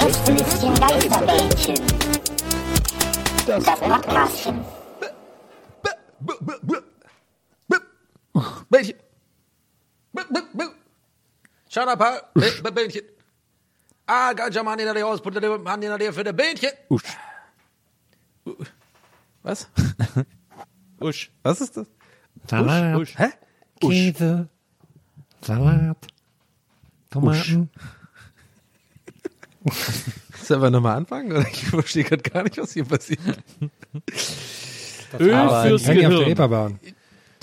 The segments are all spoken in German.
Gästelistchen Geisterbällchen. Das Podcastchen. Bällchen. Shut up, huh? Bä- bä- Bällchen. Ah, ganja Mann in der Ausput, Mann in der für der Bällchen. Usch. Was? Usch. Was ist das? Salat, Usch. Hä? Käse, Salat, Tomaten. Sollen wir nochmal anfangen? Oder Ich verstehe gerade gar nicht, was hier passiert. Öl fürs Hängen auf der Gehirn. Reeperbahn.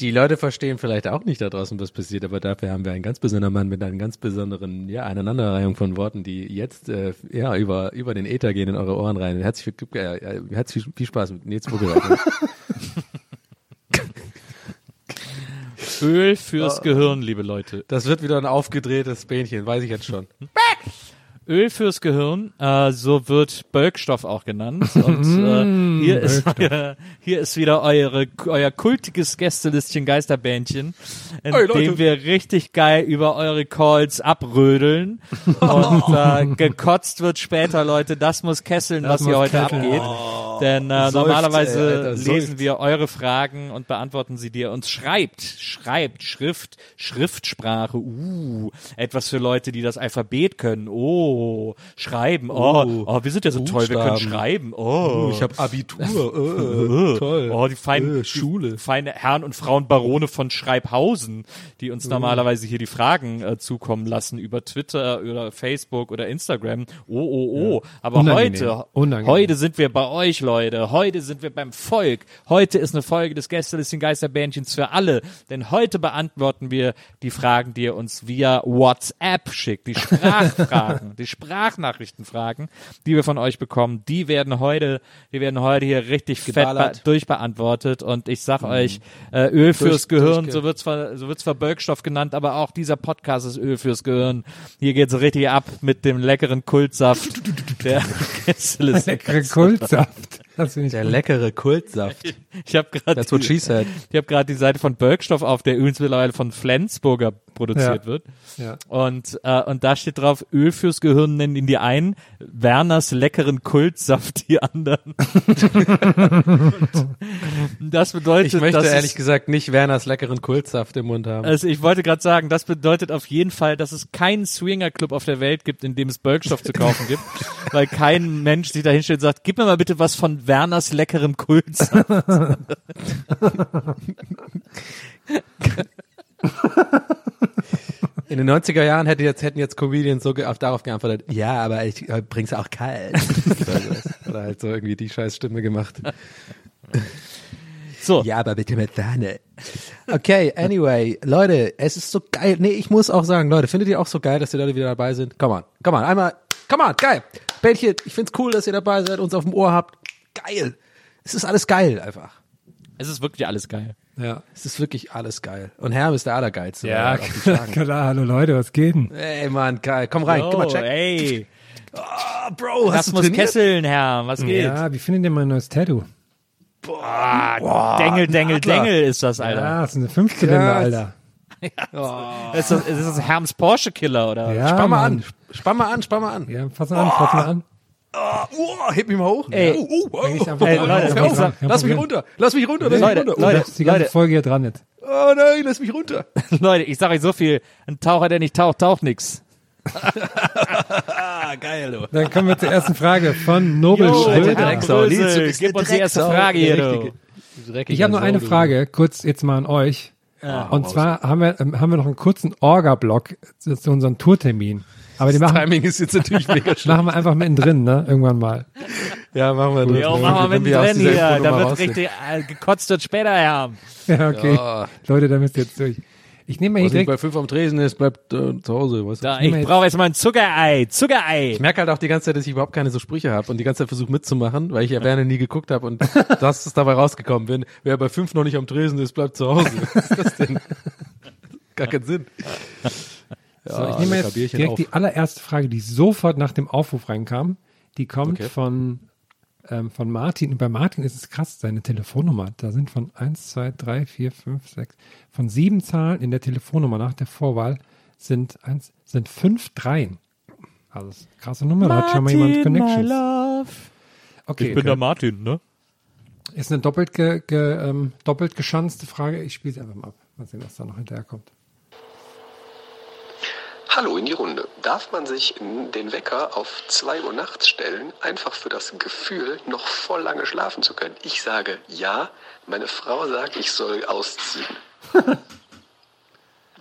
Die Leute verstehen vielleicht auch nicht da draußen, was passiert, aber dafür haben wir einen ganz besonderen Mann mit einer ganz besonderen ja, Aneinanderreihung von Worten, die jetzt äh, ja über, über den Äther gehen in eure Ohren rein. Herzlich, viel- äh, äh, herzlich viel Spaß mit Nils Buckelwald. Öl fürs Gehirn, liebe Leute. Das wird wieder ein aufgedrehtes Bähnchen, weiß ich jetzt schon. Öl fürs Gehirn, äh, so wird Bölkstoff auch genannt. Und äh, hier, ist, euer, hier ist wieder eure, euer kultiges Gästelistchen Geisterbändchen, in Ey, Leute. dem wir richtig geil über eure Calls abrödeln. Und äh, gekotzt wird später, Leute. Das muss kesseln, Das was hier muss heute kesseln. abgeht. Denn äh, Seufzt, normalerweise ey, Alter, lesen seufzt. wir eure Fragen und beantworten sie dir. Uns schreibt, schreibt, Schrift, Schriftsprache, uh, etwas für Leute, die das Alphabet können. Oh, schreiben, oh, oh, wir sind ja so toll, wir können Buchstaben. schreiben. Oh, Ich habe Abitur. Äh, toll. Oh, die feinen Äh, Schule. Die feine Herren und Frauen Barone von Schreibhausen, die uns normalerweise hier die Fragen äh, zukommen lassen über Twitter oder Facebook oder Instagram. Oh, oh, oh. Aber Unangenehm. heute, Unangenehm. heute sind wir bei euch, Leute. Heute sind wir beim Volk. Heute ist eine Folge des Gästelistchen Geisterbändchens für alle. Denn heute beantworten wir die Fragen, die ihr uns via WhatsApp schickt. Die Sprachfragen, die Sprachnachrichtenfragen, die wir von euch bekommen, die werden heute, die werden heute hier richtig fett Geballert. be- durchbeantwortet. Und ich sag euch, äh, Öl fürs Gehirn, so wird zwar, so wird zwar Bölkstoff genannt, aber auch dieser Podcast ist Öl fürs Gehirn. Hier geht's richtig ab mit dem leckeren Kultsaft. Der Leckere Kultsaft. Ich Der gut. leckere Kultsaft. Ich habe gerade That's what she said. ich habe gerade die Seite von Bölkstoff auf, der übrigens mittlerweile von Flensburger produziert Ja. wird. Ja. Und äh, und da steht drauf, Öl fürs Gehirn nennen ihn die einen, Werners leckeren Kultsaft die anderen. Das bedeutet, Ich möchte dass ehrlich es, gesagt nicht Werners leckeren Kultsaft im Mund haben. also ich wollte gerade sagen, das bedeutet auf jeden Fall, dass es keinen Swingerclub auf der Welt gibt, in dem es Bölkstoff zu kaufen gibt, weil kein Mensch sich da hinstellt und sagt, gib mir mal bitte was von Werners leckerem Kultsaft. In den 90er Jahren hätte jetzt, hätten jetzt Comedians so ge- auf, darauf geantwortet, ja, aber ich äh, bring's auch kalt. Oder halt so irgendwie die scheiß Stimme gemacht. So, Ja, aber bitte mit Sahne. Okay, anyway, Leute, es ist so geil. Nee, ich muss auch sagen, Leute, findet ihr auch so geil, dass die Leute wieder dabei sind? Come on, come on, einmal, come on, geil. Bällchen, ich find's cool, dass ihr dabei seid, uns auf dem Ohr habt. Geil. Es ist alles geil einfach. es ist wirklich alles geil. Ja, es ist wirklich alles geil. Und Herm ist der Allergeilste. Ja, klar, hallo Leute, was geht denn? Ey, Mann, geil. Komm rein, gib mal Oh, check. ey, Ah, Bro, das muss kesseln, Herr. Was geht? Ja, wie findet ihr mein neues Tattoo? Dengel, Dengel, Dengel ist das, Alter. Ja, das ist eine Fünfzylinder, Alter. Ist, das, ist das Herms Porsche Killer oder? Ja, Spann mal Mann. an. Spann mal an, spann mal an. Ja, fass mal an, fass mal an. Oh, heb mich mal hoch. Ey. oh, oh, oh, oh, Ey, oh, Leute, hör auf, ich sag- lass mich runter. Lass mich runter. Lass Leute, mich runter. Leute, Das ist die ganze Leute. Folge hier dran jetzt. Oh nein, lass mich runter. Leute, ich sag euch so viel, ein Taucher, der nicht taucht, taucht nix. Ah, geil, du. Dann kommen wir zur ersten Frage von Nobel Jo, Schröder. Drecksau, gib uns die erste. Frage hier, du. Ich habe nur eine. Frage, kurz jetzt mal an euch. Und zwar haben wir, ähm, haben wir noch einen kurzen Orga-Block zu unserem Tourtermin. Aber die Das machen, Timing ist jetzt natürlich mega schlecht. machen wir einfach mittendrin, ne? Irgendwann mal. Ja, machen wir. Jo, das. machen wir Wenn mit aus drin dieser hier. Da wird richtig äh, gekotzt und später haben. Ja, okay. Ja. Leute, da müsst ihr jetzt durch. Ich nehme mal hier Was direkt. bei fünf am Tresen ist, bleibt äh, zu Hause. Weißt du? Da, ich jetzt- brauche jetzt mal ein Zuckerei. Zuckerei. Ich merke halt auch die ganze Zeit, dass ich überhaupt keine so Sprüche habe und die ganze Zeit versuche mitzumachen, weil ich ja Werner nie geguckt habe und das ist dabei rausgekommen. Wenn wer bei fünf noch nicht am Tresen ist, bleibt zu Hause. Was ist das denn? Gar keinen Sinn. Ja, So, ich nehme lecker jetzt direkt auf. die allererste Frage, die sofort nach dem Aufruf reinkam. Die kommt Okay. von, ähm, von Martin. Und bei Martin ist es krass, seine Telefonnummer. Da sind von 1, 2, 3, 4, 5, 6, von sieben Zahlen in der Telefonnummer nach der Vorwahl sind, eins, sind fünf Dreien. Also das ist eine krasse Nummer, da hat schon mal jemand Connections. love. Okay, Ich bin der Martin, ne? ist eine doppelt, ge, ge, ähm, doppelt geschanzte Frage. Ich spiele es einfach mal ab. Mal sehen, was da noch hinterherkommt. Hallo in die Runde. Darf man sich den Wecker auf 2 Uhr nachts stellen, einfach für das Gefühl, noch voll lange schlafen zu können? Ich sage ja, meine Frau sagt, ich soll ausziehen.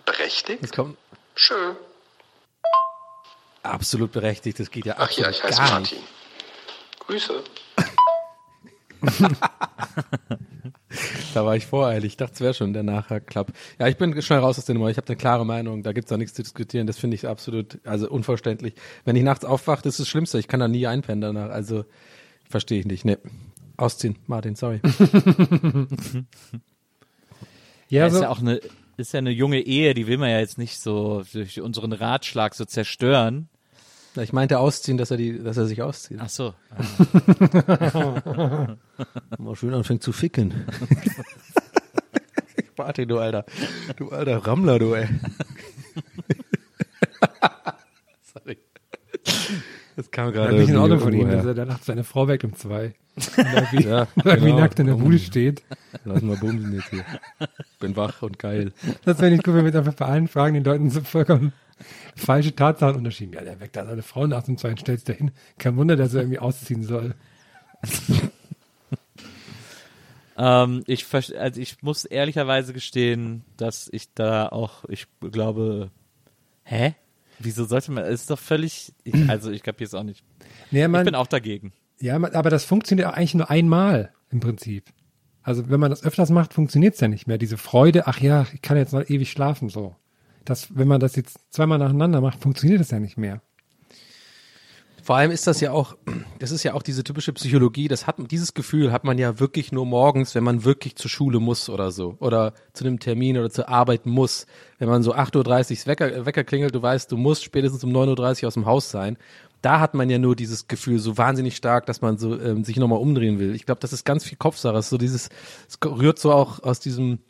Berechtigt? Schön. absolut berechtigt. Das geht ja Ach ja, ich heiße Martin. nicht. Grüße. Da war ich voreilig. Ich dachte, es wäre schon der Nachklapp. Ja, ich bin schnell raus aus der Nummer. Ich habe eine klare Meinung. Da gibt's da nichts zu diskutieren. Das finde ich absolut, also unverständlich. Wenn ich nachts aufwache, das ist das Schlimmste. Ich kann da nie einpennen danach. Also verstehe ich nicht. Nee. Ausziehen, Martin, sorry. Ja, Ja, ist so, ja auch eine, ist ja eine junge Ehe, die will man ja jetzt nicht so durch unseren Ratschlag so zerstören. Ich meinte ausziehen, dass er die, dass er sich auszieht. Ach so. Mal schön anfängt zu ficken. Martin, du Alter. Du alter Rammler, du ey. sorry. Das kam da gerade. bin ich in irgendwie Ordnung von ihm, dass er da nachts seine Frau weckt um zwei. Und irgendwie, Ja, irgendwie genau. nackt in der Bude steht. Lass mal bumsen jetzt hier. Bin wach und geil. Das wäre nicht gut, wenn wir jetzt einfach bei allen Fragen den Leuten so vollkommen falsche Tatsachen unterschieben. Ja, der weckt da seine Frau nachts um zwei und stellt dahin. Kein Wunder, dass er irgendwie ausziehen soll. Ähm, ich, also ich muss ehrlicherweise gestehen, dass ich da auch, ich glaube, hä? Wieso sollte man, es ist doch völlig, ich, also ich kapiere es auch nicht. Nee, Ich man, bin auch dagegen. ja, man, aber das funktioniert auch eigentlich nur einmal im Prinzip. Also wenn man das öfters macht, funktioniert es ja nicht mehr. Diese Freude, ach ja, ich kann jetzt noch ewig schlafen, so. Das, wenn man das jetzt zweimal nacheinander macht, funktioniert das ja nicht mehr. Vor allem ist das ja auch, das ist ja auch diese typische Psychologie, das hat, dieses Gefühl hat man ja wirklich nur morgens, wenn man wirklich zur Schule muss oder so. Oder zu einem Termin oder zur Arbeit muss. Wenn man so 8.30 Uhr Wecker, Wecker klingelt, du weißt, du musst spätestens um 9.30 Uhr aus dem Haus sein. Da hat man ja nur dieses Gefühl so wahnsinnig stark, dass man so ähm, sich nochmal umdrehen will. Ich glaube, das ist ganz viel Kopfsache. So dieses, es rührt so auch aus diesem,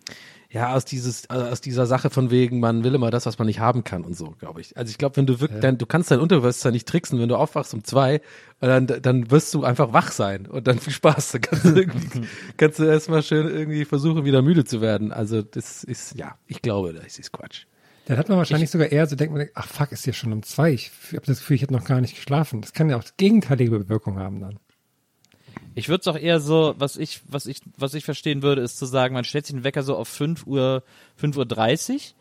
ja, aus dieses, also aus dieser Sache von wegen, man will immer das, was man nicht haben kann und so, glaube ich. Also ich glaube, wenn du wirklich, dann, du kannst dein Unterbewusstsein nicht tricksen, wenn du aufwachst um zwei, und dann, dann wirst du einfach wach sein und dann viel Spaß. Dann kannst du irgendwie, kannst du erstmal schön irgendwie versuchen, wieder müde zu werden. Also das ist, ja, ich glaube, das ist Quatsch. Dann hat man wahrscheinlich sogar eher so, denkt man, ach fuck, ist ja schon um zwei. Ich habe das Gefühl, ich habe noch gar nicht geschlafen. Das kann ja auch gegenteilige Wirkung haben dann. Ich würde es auch eher so, was ich, was ich, was ich verstehen würde, ist zu sagen, man stellt sich den Wecker so auf 5 Uhr, 5 Uhr 30,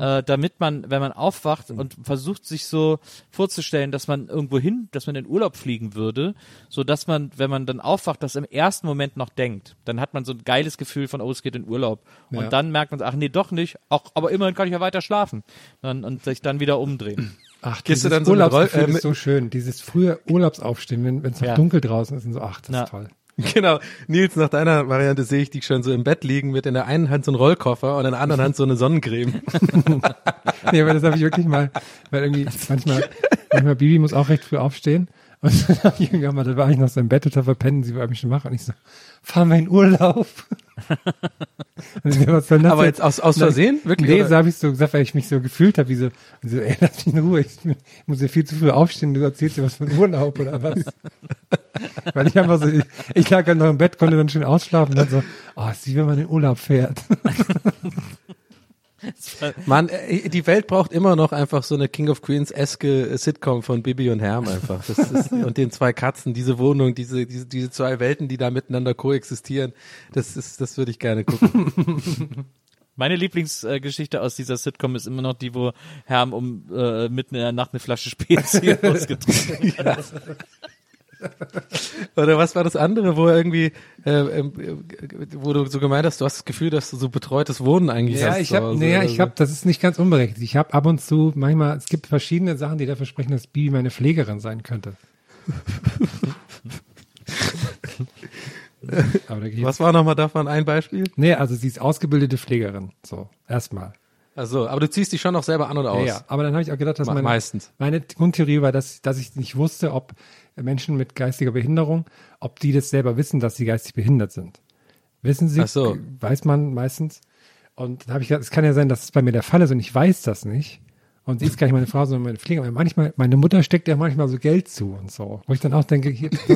äh, damit man, wenn man aufwacht und versucht sich so vorzustellen, dass man irgendwo hin, dass man in Urlaub fliegen würde, so dass man, wenn man dann aufwacht, das im ersten Moment noch denkt. Dann hat man so ein geiles Gefühl von, oh, es geht in Urlaub. Und Ja. dann merkt man, ach nee, doch nicht, ach, aber immerhin kann ich ja weiter schlafen. Dann, und sich dann wieder umdrehen. Ach, Gehst du dann so Roll- äh, ist so schön. Dieses frühe Urlaubsaufstehen, wenn es noch Ja. dunkel draußen ist und so, ach, das Ja. ist toll. Genau. Nils, nach deiner Variante sehe ich dich schon so im Bett liegen mit in der einen Hand so einen Rollkoffer und in der anderen Hand so eine Sonnencreme. Nee, aber das habe ich wirklich mal, weil irgendwie manchmal, manchmal Bibi muss auch recht früh aufstehen Und dann hab ich irgendwann mal, da war ich noch so im Bett total verpennen, sie war mich schon wach und ich so, fahren wir in Urlaub. das Aber jetzt aus, aus Versehen? Wirklich? Nee, oder? so habe ich so gesagt, weil ich mich so gefühlt habe, wie so, und so, ey, lass mich in Ruhe, ich, ich muss ja viel zu früh aufstehen, du erzählst dir was von Urlaub oder was. weil ich einfach so, ich, ich lag halt noch im Bett, konnte dann schön ausschlafen und dann so, oh, ist wie wenn man in Urlaub fährt. Mann, äh, die Welt braucht immer noch einfach so eine King of Queens-eske Sitcom von Bibi und Herm einfach. Ist, und den zwei Katzen, diese Wohnung, diese, diese, diese zwei Welten, die da miteinander koexistieren. Das ist, das würde ich gerne gucken. Meine Lieblingsgeschichte aus dieser Sitcom ist immer noch die, wo Herm um äh, mitten in der Nacht eine Flasche Spezi ausgetrunken hat. Oder was war das andere, wo irgendwie, äh, äh, wo du so gemeint hast, du hast das Gefühl, dass du so betreutes Wohnen eigentlich Ja, hast. ich habe, Hause naja, oder ich so. habe, das ist nicht ganz unberechtigt. Ich habe ab und zu manchmal, es gibt verschiedene Sachen, die dafür sprechen, dass Bibi meine Pflegerin sein könnte. Was war nochmal davon ein Beispiel? Nee, also sie ist ausgebildete Pflegerin. So, erstmal. Also, aber du ziehst dich schon noch selber an und Ja, aus. ja. Aber dann habe ich auch gedacht, dass Me- meine, meistens. meine Grundtheorie war, dass, dass ich nicht wusste, ob Menschen mit geistiger Behinderung, ob die das selber wissen, dass sie geistig behindert sind. Wissen sie, Ach so. weiß man meistens. Und dann habe ich gedacht, es kann ja sein, dass es bei mir der Fall ist und ich weiß das nicht. Und sie ist gar nicht meine Frau, sondern meine Pflegerin. Manchmal, meine Mutter steckt ja manchmal so Geld zu und so. Wo ich dann auch denke, hier,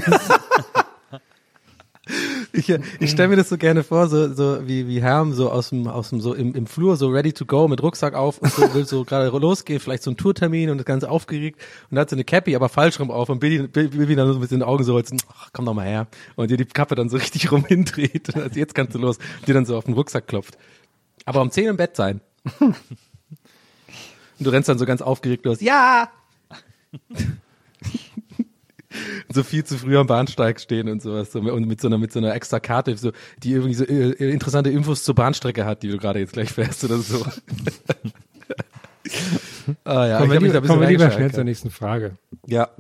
Ich, ich stelle mir das so gerne vor, so, so wie, wie Herm so aus dem, aus dem, so im, im Flur, so ready to go mit Rucksack auf und so, will so gerade losgehen, vielleicht so ein Tourtermin und das Ganze aufgeregt und hat so eine Cappy, aber falsch rum auf und Billy, Billy, dann so ein bisschen in die Augen so so, ach, komm doch mal her und dir die Kappe dann so richtig rum hindreht und also jetzt kannst du los, und dir dann so auf den Rucksack klopft. Aber um 10 im Bett sein. Und du rennst dann so ganz aufgeregt los, ja! so viel zu früh am Bahnsteig stehen und sowas so, und mit so einer mit so einer extra Karte so die irgendwie so äh, äh, interessante Infos zur Bahnstrecke hat, die du gerade jetzt gleich fährst oder so. ah, ja, kommen ich wir hab mich da lieber, ein bisschen kommen wir lieber schnell zur nächsten Frage. Ja.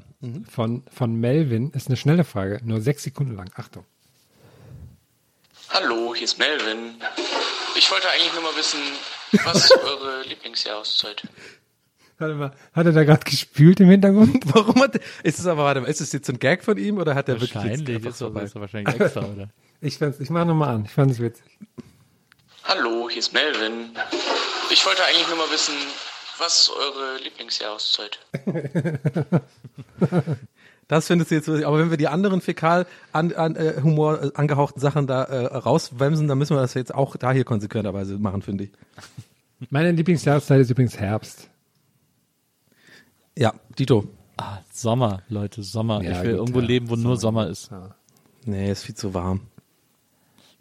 Von, von Melvin ist eine schnelle Frage, nur sechs Sekunden lang. Achtung. Hallo, hier ist Melvin. Ich wollte eigentlich nur mal wissen, was ist eure Lieblingsjahreszeit? Warte mal, hat er da gerade gespült im Hintergrund? Warum hat ist es aber warte mal, ist es jetzt ein Gag von ihm oder hat er wirklich jetzt Wahrscheinlich einfach ist vorbei? ist doch wahrscheinlich extra, oder? Ich, fand's, ich mach nochmal an, ich fand es witzig. Hallo, hier ist Melvin. Ich wollte eigentlich nur mal wissen, was ist eure Lieblingsjahreszeit? Das findest du jetzt, aber wenn wir die anderen fäkal an, an äh, Humor äh, angehauchten Sachen da äh, rauswemsen, dann müssen wir das jetzt auch da hier konsequenterweise machen, finde ich. Meine Lieblingsjahreszeit ist übrigens Herbst. Ja, Dito. Ah, Sommer, Leute, Sommer. Ja, ich will gut, irgendwo ja, leben, wo nur Sommer ist. Nee, ist viel zu warm.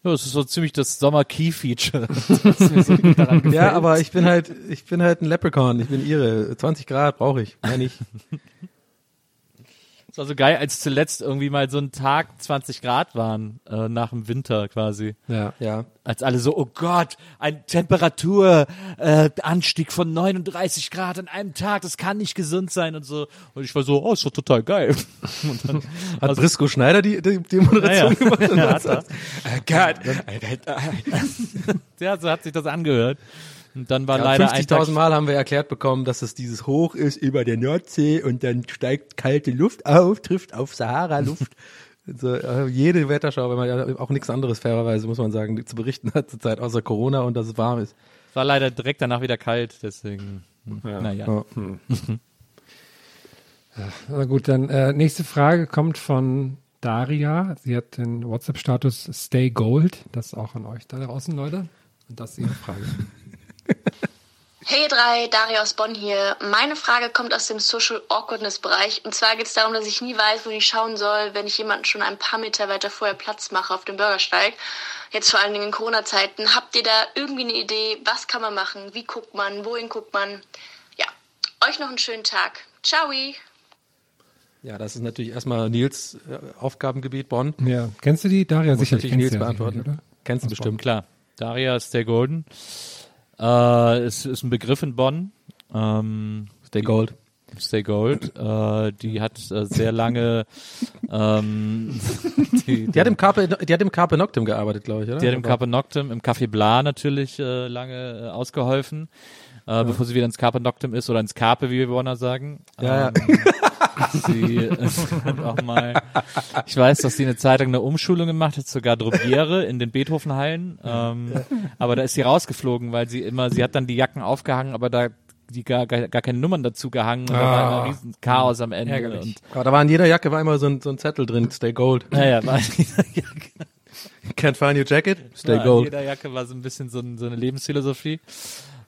Ja, es ist so ziemlich das Sommer-Key-Feature. so. Ja, aber ich bin halt, ich bin halt ein Leprechaun. Ich bin ihre. 20 Grad brauche ich. Mehr nicht. War so geil, als zuletzt irgendwie mal so ein Tag 20 Grad waren, äh, nach dem Winter quasi. Ja. Ja. Als alle so, oh Gott, ein Temperaturanstieg äh, Anstieg von 39 Grad an einem Tag, das kann nicht gesund sein und so. Und ich war so, oh, ist doch total geil. Und dann, Hat Brisco Schneider die, die, die Moderation Ja, ja. gemacht? Ja, hat er. Oh Gott. ja, so hat sich das angehört. Und dann war Ja, leider ein Tag 50.000 Mal haben wir erklärt bekommen, dass es dieses Hoch ist über der Nordsee und dann steigt kalte Luft auf, trifft auf Sahara-Luft. Also, jede Wetterschau, wenn man ja auch nichts anderes fairerweise, muss man sagen, zu berichten hat zurzeit, außer Corona und dass es warm ist. war leider direkt danach wieder kalt, deswegen, hm, naja. Ja. Na gut, dann äh, nächste Frage kommt von Daria. Sie hat den WhatsApp-Status Stay Gold. Das ist auch an euch da draußen, Leute. Und das ist ihre Frage. Hey ihr drei, Daria aus Bonn hier. Meine Frage kommt aus dem Social Awkwardness Bereich. Und zwar geht es darum, dass ich nie weiß, wo ich schauen soll, wenn ich jemanden schon ein paar Meter weiter vorher Platz mache auf dem Bürgersteig. Jetzt vor allen Dingen in Corona-Zeiten. Habt ihr da irgendwie eine Idee? Was kann man machen? Wie guckt man? Wohin guckt man? Ja, euch noch einen schönen Tag. Ciao! ja, das ist natürlich erstmal Nils äh, Aufgabengebiet Bonn. Ja, kennst du die? Daria sicherlich Nils beantworten. oder? Kennst du bestimmt. Klar, Daria ist der Golden. Äh, es ist ein Begriff in Bonn. Ähm, Der Gold. Stay Gold. Äh, die hat äh, sehr lange. Ähm, die, Die hat im Carpe, die hat im Carpe Noctem gearbeitet, glaube ich, oder? Die hat im Carpe Noctem, im Café Bla natürlich äh, lange äh, ausgeholfen, äh, bevor sie wieder ins Carpe Noctem ist oder ins Carpe, wie wir Bonner sagen. Ja, ja. Sie äh, auch mal, ich weiß, dass sie eine Zeit lang eine Umschulung gemacht hat, sogar Drobiere in den Beethovenhallen. Ähm, aber da ist sie rausgeflogen, weil sie immer, sie hat dann die Jacken aufgehangen, aber da die gar, gar, gar keine Nummern dazu gehangen und da war immer ein riesen Chaos am Ende. Ärgerlich. Und, Aber da war in jeder Jacke war immer so ein, so ein Zettel drin, Stay Gold. naja, war in jeder Jacke, Can't find your jacket? Stay ja, in Gold. jeder Jacke war so ein bisschen so, ein, so eine Lebensphilosophie.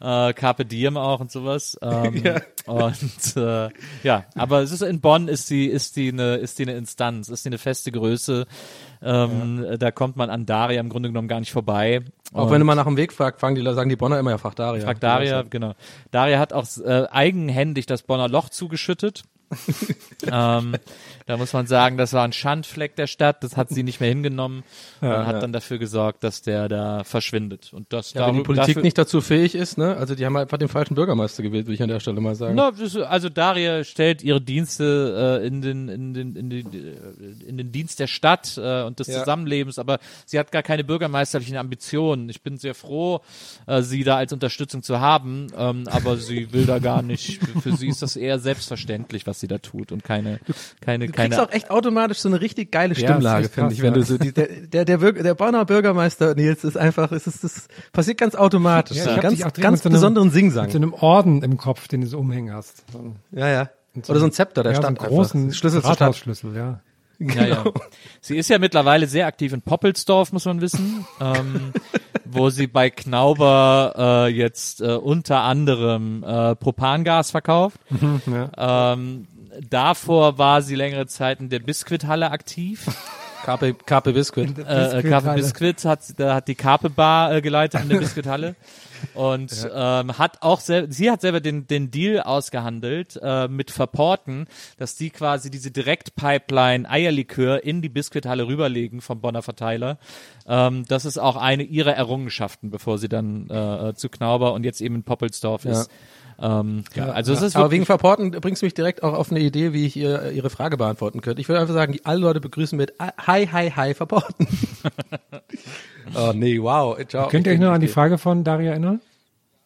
Äh, Carpe Diem auch und sowas. Ähm, Ja. Und äh, ja, aber es ist in Bonn ist die ist die eine ist die eine Instanz, ist die eine feste Größe. Ähm, Da kommt man an Daria im Grunde genommen gar nicht vorbei. Auch Und- wenn du mal nach dem Weg fragst, fragen die, sagen die Bonner immer, ja, frag Daria. Fragt Daria, genau. Daria hat auch äh, eigenhändig das Bonner Loch zugeschüttet. ähm, da muss man sagen, das war ein Schandfleck der Stadt, das hat sie nicht mehr hingenommen und hat ja. dann dafür gesorgt, dass der da verschwindet. Und das Ja, wenn die Politik dafür, nicht dazu fähig ist, ne? Also die haben einfach den falschen Bürgermeister gewählt, würde ich an der Stelle mal sagen. Ist- also Daria stellt ihre Dienste äh, in, den, in, den, in, den, äh, in den Dienst der Stadt äh, und des Ja. Zusammenlebens, aber sie hat gar keine bürgermeisterlichen Ambitionen. Ich bin sehr froh, äh, sie da als Unterstützung zu haben, ähm, aber sie will da gar nicht. Für sie ist das eher selbstverständlich, was sie da tut und keine, keine, Du kriegst keine. auch echt automatisch so eine richtig geile Ja, Stimmlage, echt finde ich, wenn ja. du so die, der der der, der Bonner Bürgermeister Nils ist einfach, es ist das passiert ganz automatisch, Ja, so ganz ganz mit so einem- besonderen Mit so Singsang. einem Orden im Kopf, den du so umhängen hast. So Ja, ja. und Oder so ein Zepter der ja, Stadt so einen großen einfach. Schlüssel zur Stadt. Rathausschlüssel, ja. Ja, ja. Sie ist ja mittlerweile sehr aktiv in Poppelsdorf, muss man wissen, ähm, wo sie bei Knauber äh, jetzt äh, unter anderem äh, Propangas verkauft. ja. Ähm, davor war sie längere Zeit in der Biskuithalle aktiv. Karpe, Karpe Biscuit. Äh, äh, Carpe Biskuithalle. Biscuit hat, da hat die Carpe Bar äh, geleitet in der Biskuithalle und ähm, hat auch sel sie hat selber den den Deal ausgehandelt äh, mit Verporten, dass die quasi diese Direktpipeline Eierlikör in die Biskuithalle rüberlegen vom Bonner Verteiler. Ähm, das ist auch eine ihrer Errungenschaften, bevor sie dann äh, äh, zu Knauber und jetzt eben in Poppelsdorf ist. Ähm, ja, also es ist Aber wegen Verporten bringst du mich direkt auch auf eine Idee, wie ich ihr, Ihre Frage beantworten könnte. Ich würde einfach sagen, die alle Leute begrüßen mit Hi, Hi, Hi, Verporten. oh nee, wow. Ciao. Könnt ihr euch noch an die Frage von Daria erinnern?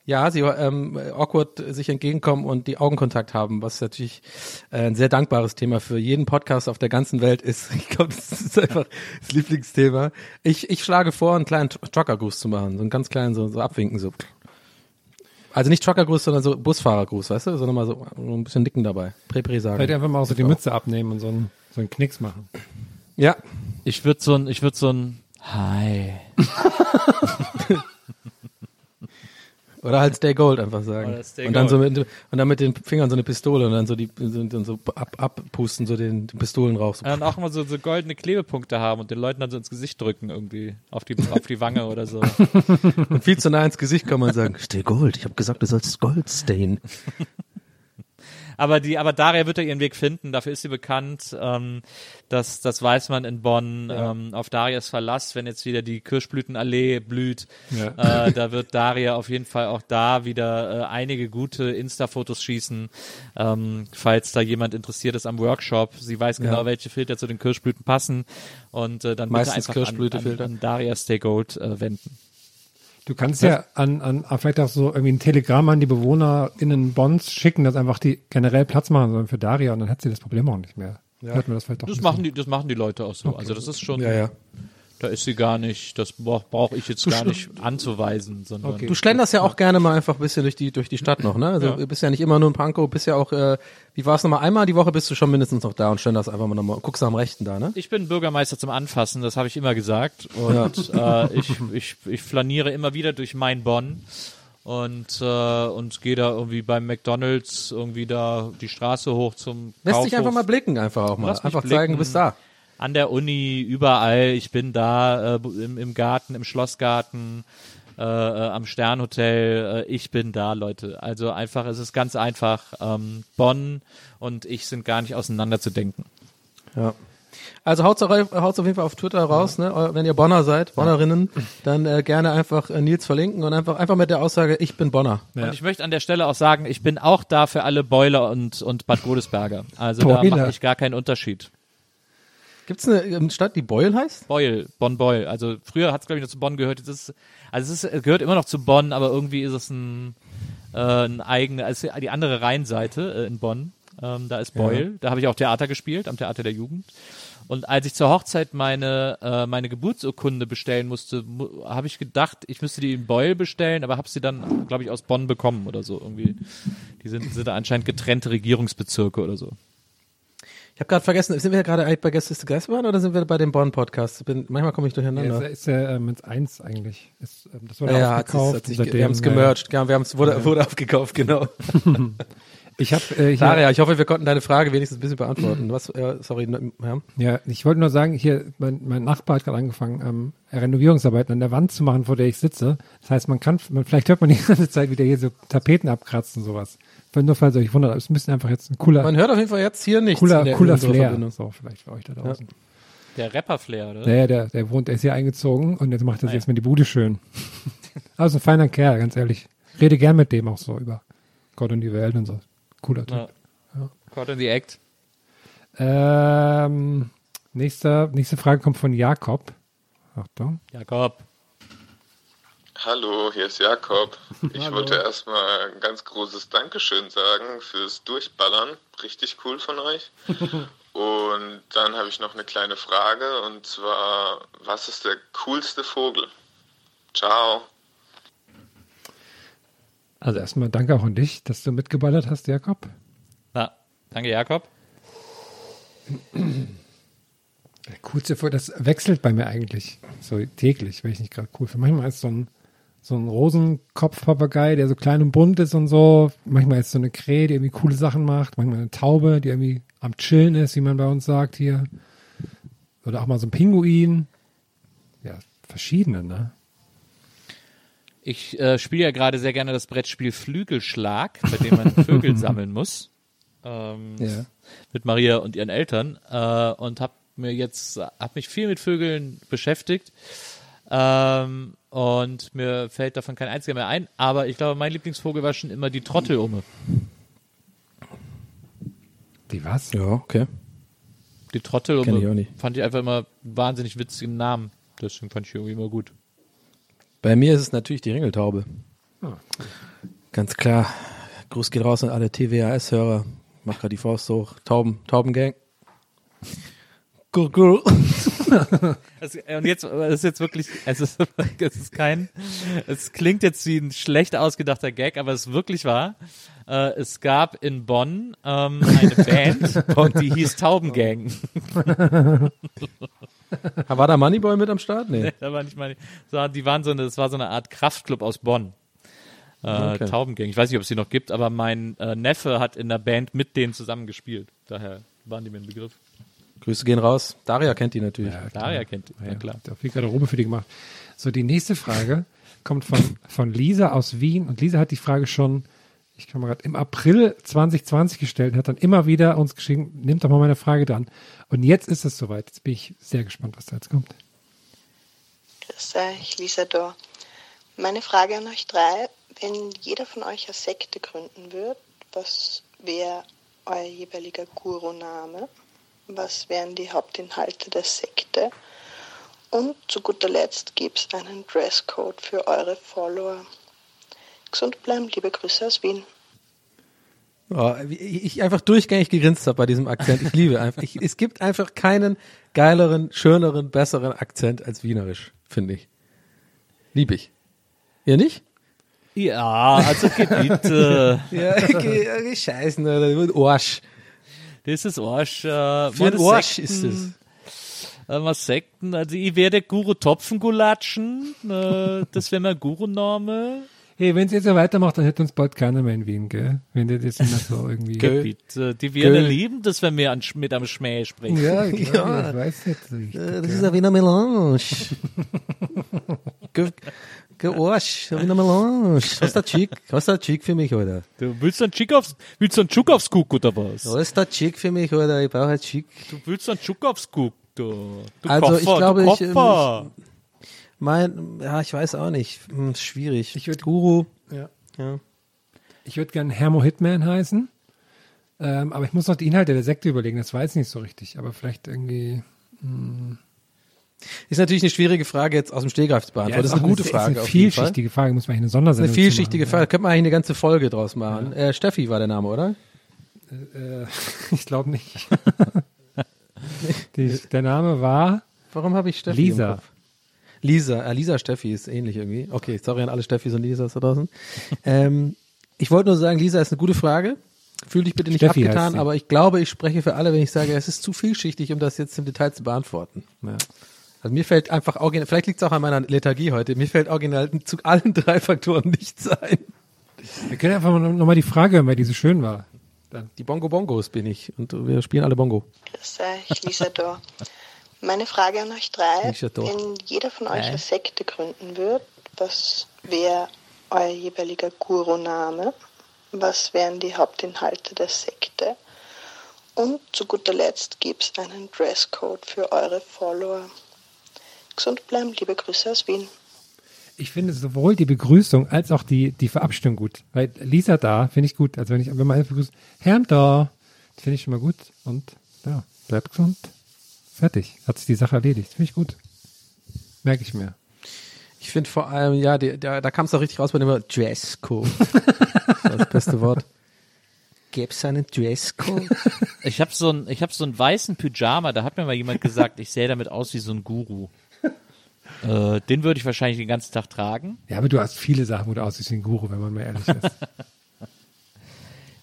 Ja, sie ähm, awkward sich entgegenkommen und die Augenkontakt haben, was natürlich äh, ein sehr dankbares Thema für jeden Podcast auf der ganzen Welt ist. Ich glaube, das ist einfach das Lieblingsthema. Ich, ich schlage vor, einen kleinen Truckergruß zu machen, so einen ganz kleinen, so, so abwinken, so. Also nicht Truckergruß, sondern so Busfahrergruß, weißt du, sondern mal so, ein bisschen nicken dabei. Prä sagen. Vielleicht einfach mal auch so die Mütze abnehmen und so einen, so einen Knicks machen. Ja, ich würde so ein ich würde so ein Hi. Oder halt Stay Gold einfach sagen. Stay und dann so mit, und dann mit den Fingern so eine Pistole und dann so die so, dann so ab, abpusten so den, den Pistolenrauch. So. Ja, und auch immer so, so goldene Klebepunkte haben und den Leuten dann so ins Gesicht drücken irgendwie auf die auf die Wange oder so. Und viel zu nah ins Gesicht kann man sagen, Stay Gold. Ich habe gesagt, du sollst Gold stayen. Aber die, aber Daria wird ja ihren Weg finden. Dafür ist sie bekannt. Ähm, das, das weiß man in Bonn. Ähm, auf Darias Verlass, wenn jetzt wieder die Kirschblütenallee blüht, Ja. äh, da wird Daria auf jeden Fall auch da wieder äh, einige gute Insta-Fotos schießen. Ähm, falls da jemand interessiert ist am Workshop, sie weiß genau, Ja. welche Filter zu den Kirschblüten passen und äh, dann Meistens bitte einfach an, an, Kirschblütefilter. an Daria Stay Gold äh, wenden. Du kannst ja an, an an vielleicht auch so irgendwie ein Telegramm an die BewohnerInnen Bonds schicken, dass einfach die generell Platz machen sollen für Daria und dann hat sie das Problem auch nicht mehr. Hört man das vielleicht doch Das machen die, das machen die Leute auch so. Also das ist schon, Ja, ja. Da ist sie gar nicht, das brauche brauch ich jetzt gar nicht anzuweisen, sondern Okay. Du schlenderst ja auch gerne mal einfach ein bisschen durch die durch die Stadt noch, ne? Also du bist ja nicht immer nur ein Pankow, bist ja auch, äh, wie war es nochmal, einmal die Woche bist du schon mindestens noch da und schlenderst einfach mal nochmal, guckst dem Rechten da, ne? ich bin Bürgermeister zum Anfassen, das habe ich immer gesagt. Und äh, ich, ich, ich flaniere immer wieder durch mein Bonn und, äh, und gehe da irgendwie beim McDonalds irgendwie da die Straße hoch zum Lässt Kaufhof. dich einfach mal blicken, einfach auch mal. Einfach blicken. zeigen, du bist da. An der Uni, überall. Ich bin da äh, im, im Garten, im Schlossgarten, äh, äh, am Sternhotel. Äh, ich bin da, Leute. Also einfach, es ist ganz einfach. Ähm, Bonn und ich sind gar nicht auseinanderzudenken. Ja. Also haut's, auch, haut's auf jeden Fall auf Twitter raus, ne? Eu- Wenn ihr Bonner seid, Bonnerinnen, dann äh, gerne einfach äh, Nils verlinken und einfach einfach mit der Aussage, ich bin Bonner. Und ich möchte an der Stelle auch sagen, ich bin auch da für alle Beuler und, und Bad Godesberger. Also da Boiler. mache ich gar keinen Unterschied. Gibt's eine ähm, Stadt, die Beul heißt? Beul, Bonn-Beul. Also früher hat es, glaube ich, noch zu Bonn gehört. Jetzt ist, also es, ist, es gehört immer noch zu Bonn, aber irgendwie ist es ein, äh, ein eigene, also die andere Rheinseite äh, in Bonn. Ähm, da ist Beul. Da habe ich auch Theater gespielt, am Theater der Jugend. Und als ich zur Hochzeit meine, äh, meine Geburtsurkunde bestellen musste, mu habe ich gedacht, ich müsste die in Beul bestellen, aber habe sie dann, glaube ich, aus Bonn bekommen oder so. Irgendwie. Die sind, sind da anscheinend getrennte Regierungsbezirke oder so. Ich habe gerade vergessen, sind wir gerade eigentlich bei Gästeliste Geisterbahn oder sind wir bei dem Bonn-Podcast? Bin- Manchmal komme ich durcheinander. Ja, ist ja ähm, ins Eins eigentlich. Ist, ähm, das wurde Ja, ja, hat sich, aufgekauft. hat sich, und wir haben es gemerged, ja, wir haben es wurde, wurde aufgekauft, genau. Ich habe äh, hier, Daria, ich hoffe, wir konnten deine Frage wenigstens ein bisschen beantworten. Was, äh, sorry, ja. Ja, ich wollte nur sagen, hier, mein, mein Nachbar hat gerade angefangen, ähm, Renovierungsarbeiten an der Wand zu machen, vor der ich sitze. Das heißt, man kann, man, vielleicht hört man die ganze Zeit wieder hier so Tapeten abkratzen, sowas. Nur falls ihr euch wundert, es müssen einfach jetzt ein cooler, Man hört auf jeden Fall jetzt hier nichts. cooler, in der- cooler Flair. Verbindung. So, vielleicht für euch da draußen. Der Rapper-Flair, oder? Naja, der, der wohnt, der ist hier eingezogen und jetzt macht er sich jetzt mal die Bude schön. also ein feiner Kerl, ganz ehrlich. Rede gern mit dem auch so über Gott und die Welt und so. Cooler Typ. Ja. Caught in the Act. Ähm, nächster, nächste Frage kommt von Jakob. Achtung. Jakob. Hallo, hier ist Jakob. Ich Hallo. wollte erstmal ein ganz großes Dankeschön sagen fürs Durchballern. Richtig cool von euch. Und dann habe ich noch eine kleine Frage und zwar, was ist der coolste Vogel? Ciao. Also erstmal danke auch an dich, dass du mitgeballert hast, Jakob. Na, danke, Jakob. Der coolste Vogel, das wechselt bei mir eigentlich so täglich, wenn ich nicht gerade cool finde. Manchmal ist so ein, so ein Rosenkopfpapagei, der so klein und bunt ist und so. Manchmal ist so eine Krähe, die irgendwie coole Sachen macht. Manchmal eine Taube, die irgendwie am Chillen ist, wie man bei uns sagt hier. Oder auch mal so ein Pinguin. Ja, verschiedene, ne? Ich äh, spiele ja gerade sehr gerne das Brettspiel Flügelschlag, bei dem man Vögel sammeln muss. Ähm, Ja. Mit Maria und ihren Eltern. Äh, und habe mir jetzt, habe mich viel mit Vögeln beschäftigt. Ähm, und mir fällt davon kein einziger mehr ein. Aber ich glaube, mein Lieblingsvogel war schon immer die Trottelumme. Die was? Ja, okay. Die Kenn ich auch Trottelumme nicht. fand ich einfach immer einen wahnsinnig witzigen Namen. Deswegen fand ich irgendwie immer gut. Bei mir ist es natürlich die Ringeltaube. Ah, Ganz klar. Gruß geht raus an alle TWAS-Hörer. Mach gerade die Faust hoch. Tauben, Taubengang. Gur, gur. Also, äh, und jetzt, das ist jetzt wirklich, es ist, es ist kein, es klingt jetzt wie ein schlecht ausgedachter Gag, aber es ist wirklich wahr. Äh, es gab in Bonn ähm, eine Band, die hieß Taubengang. War da Moneyboy mit am Start? Nee. da war nicht meine, so, die waren so eine, das war so eine Art Kraftclub aus Bonn. Äh, Okay. Taubengang. Ich weiß nicht, ob es die noch gibt, aber mein äh, Neffe hat in der Band mit denen zusammen gespielt. Daher waren die mir ein Begriff. Grüße gehen raus. Daria kennt die natürlich. Ja, Daria kennt die, Ja, na klar. Hat auch viel Garderobe für die gemacht. So, die nächste Frage kommt von, von Lisa aus Wien. Und Lisa hat die Frage schon, ich kann mal gerade, im April 2020 gestellt und hat dann immer wieder uns geschrieben, nimmt doch mal meine Frage dran. Und jetzt ist es soweit. Jetzt bin ich sehr gespannt, was da jetzt kommt. Grüß euch, Lisa da. Meine Frage an euch drei, wenn jeder von euch eine Sekte gründen würde, was wäre euer jeweiliger Guru-Name? Was wären die Hauptinhalte der Sekte? Und zu guter Letzt gibt es einen Dresscode für eure Follower. Gesund bleiben, liebe Grüße aus Wien. Oh, ich einfach durchgängig gegrinst habe bei diesem Akzent. Ich liebe einfach. Ich, es gibt einfach keinen geileren, schöneren, besseren Akzent als Wienerisch, finde ich. Lieb ich. Ihr nicht? Ja, also bitte. Ja, okay, okay, scheißen, oder? Arsch. Das ist Arsch. Äh, Für den Arsch ist Äh, was Sekten, also ich werde Guru Topfengulatschen, äh, das wäre mein Guru-Name. Hey, wenn es jetzt so weitermacht, dann hätte uns bald keiner mehr in Wien, gell? Wenn der das immer so irgendwie. Gell? Bitte, die werden Gell. lieben, dass wir an, mit am Schmäh sprechen. Ja, Ja. ja. ich weiß nicht. so richtig, Äh, Das gell? ist ein Wiener Melange. Arsch, ein Wiener Melange. Hast du einen Chick? Hast du einen Chick für mich, Alter? Du willst einen Chick aufs, willst du einen Schuck aufs Guck oder was? Hast du einen Chick für mich, Alter? Ich brauche einen Chick. Du willst einen Schuck aufs Guck, du. Du Also, Koffer, ich glaube, ich, ähm. Mein, ja, ich weiß auch nicht. Hm, schwierig. Ich würd- Guru. Ja. Ja. Ich würde gern Hermo Hitman heißen. Ähm, aber ich muss noch die Inhalte der Sekte überlegen. Das weiß ich nicht so richtig. Aber vielleicht irgendwie. Ist natürlich eine schwierige Frage jetzt aus dem Stegreif zu beantworten. das ist eine gute ist Frage. eine auf jeden Fall. vielschichtige Frage. Muss man eigentlich eine ist Sondersendung eine vielschichtige zu Frage. Könnte man eigentlich eine ganze Folge draus machen. Äh, Steffi war der Name, oder? machen. Äh, ich glaube nicht. Die, der Name war Warum habe ich Steffi Lisa. im Kopf? Lisa, äh, Lisa Steffi ist ähnlich irgendwie. Okay, sorry an alle Steffis und Lisas da draußen. ähm, ich wollte nur sagen, Lisa ist eine gute Frage. Fühl dich bitte nicht Steffi abgetan, aber ich glaube, ich spreche für alle, wenn ich sage, es ist zu vielschichtig, um das jetzt im Detail zu beantworten. Ja. Also mir fällt einfach original, vielleicht liegt es auch an meiner Lethargie heute, mir fällt original zu allen drei Faktoren nichts ein. Wir können einfach nochmal die Frage hören, weil die so schön war. Die Bongo Bongos bin ich und wir spielen alle Bongo. Grüß euch, Lisa Dor. Meine Frage an euch drei, wenn jeder von euch eine Sekte gründen würde, was wäre euer jeweiliger Guru-Name? Was wären die Hauptinhalte der Sekte? Und zu guter Letzt gibt es einen Dresscode für eure Follower. Gesund bleiben, liebe Grüße aus Wien. Ich finde sowohl die Begrüßung als auch die, die Verabschiedung gut. Weil Lisa da finde ich gut. Also wenn ich, wenn man begrüßt, Herrn da, finde ich schon mal gut. Und ja, bleibt gesund. Fertig. Hat sich die Sache erledigt. Finde ich gut. Merke ich mir. Ich finde vor allem, ja, die, da, da kam es auch richtig raus bei dem Wort Dresscode. das war das beste Wort. Gäbe es einen Dresscode? Ich habe so einen, ich habe so einen weißen Pyjama. Da hat mir mal jemand gesagt, ich sähe damit aus wie so ein Guru. Äh, den würde ich wahrscheinlich den ganzen Tag tragen. Ja, aber du hast viele Sachen, wo du aussiehst wie ein Guru, wenn man mal ehrlich ist.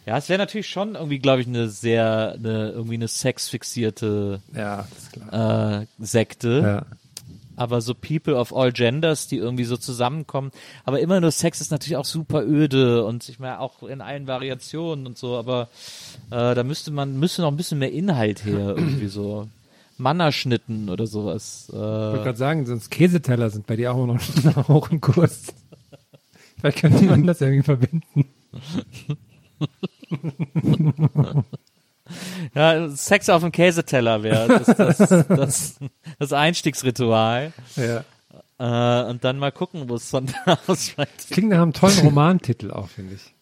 Ja, es wäre natürlich schon irgendwie, glaube ich, eine sehr, eine, irgendwie eine sexfixierte ja. Äh, Sekte. Ja. Aber so People of all Genders, die irgendwie so zusammenkommen. Aber immer nur Sex ist natürlich auch super öde und ich meine auch in allen Variationen und so. Aber äh, da müsste man, müsste noch ein bisschen mehr Inhalt her, irgendwie so. Mannerschnitten oder sowas. Äh, Ich wollte gerade sagen, sonst Käseteller sind bei dir auch noch hoch im Kurs. Vielleicht könnte man das irgendwie verbinden. Ja, Sex auf dem Käseteller wäre das, das, das, das Einstiegsritual. Ja. Äh, und dann mal gucken, wo es von da aus. Klingt nach einem tollen Romantitel auch, finde ich.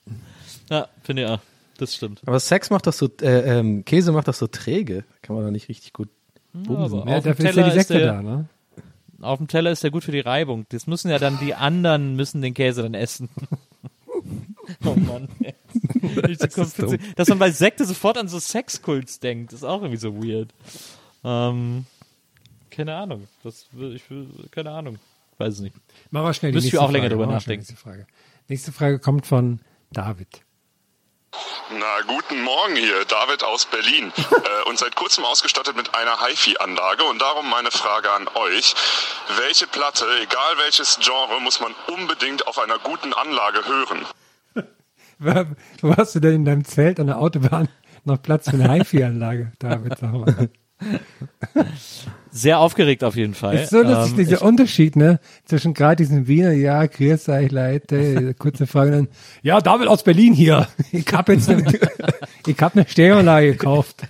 Ja, finde ich auch. Das stimmt. Aber Sex macht doch so, äh, ähm, Käse macht doch so träge. Kann man doch nicht richtig gut bumsen. aber Ja, auf dem dafür ist ja Teller die Sekte der, da, ne? Auf dem Teller ist der gut für die Reibung. Das müssen ja dann die anderen müssen den Käse dann essen. oh Mann. so Das ist kompliziert. Dass man bei Sekte sofort an so Sexkults denkt, ist auch irgendwie so weird. Ähm, keine Ahnung. Das ich will, keine Ahnung. Weiß es nicht. Machen wir schnell die Müsste ich nächste auch länger Frage. drüber schnell die nachdenken. Nächste Frage. nächste Frage kommt von David. Na, guten Morgen hier, David aus Berlin. äh, und seit kurzem ausgestattet mit einer HiFi-Anlage. Und darum meine Frage an euch. Welche Platte, egal welches Genre, muss man unbedingt auf einer guten Anlage hören? Wo hast du denn in deinem Zelt an der Autobahn noch Platz für eine HiFi-Anlage, David? Sag mal. Sehr aufgeregt auf jeden Fall. Ist so lustig, Ähm, dieser ich- Unterschied, ne? Zwischen gerade diesen Wiener, ja, grüß euch Leute, kurze Frage dann, ja, David aus Berlin hier. Ich hab jetzt eine, ich hab eine Stereoanlage gekauft.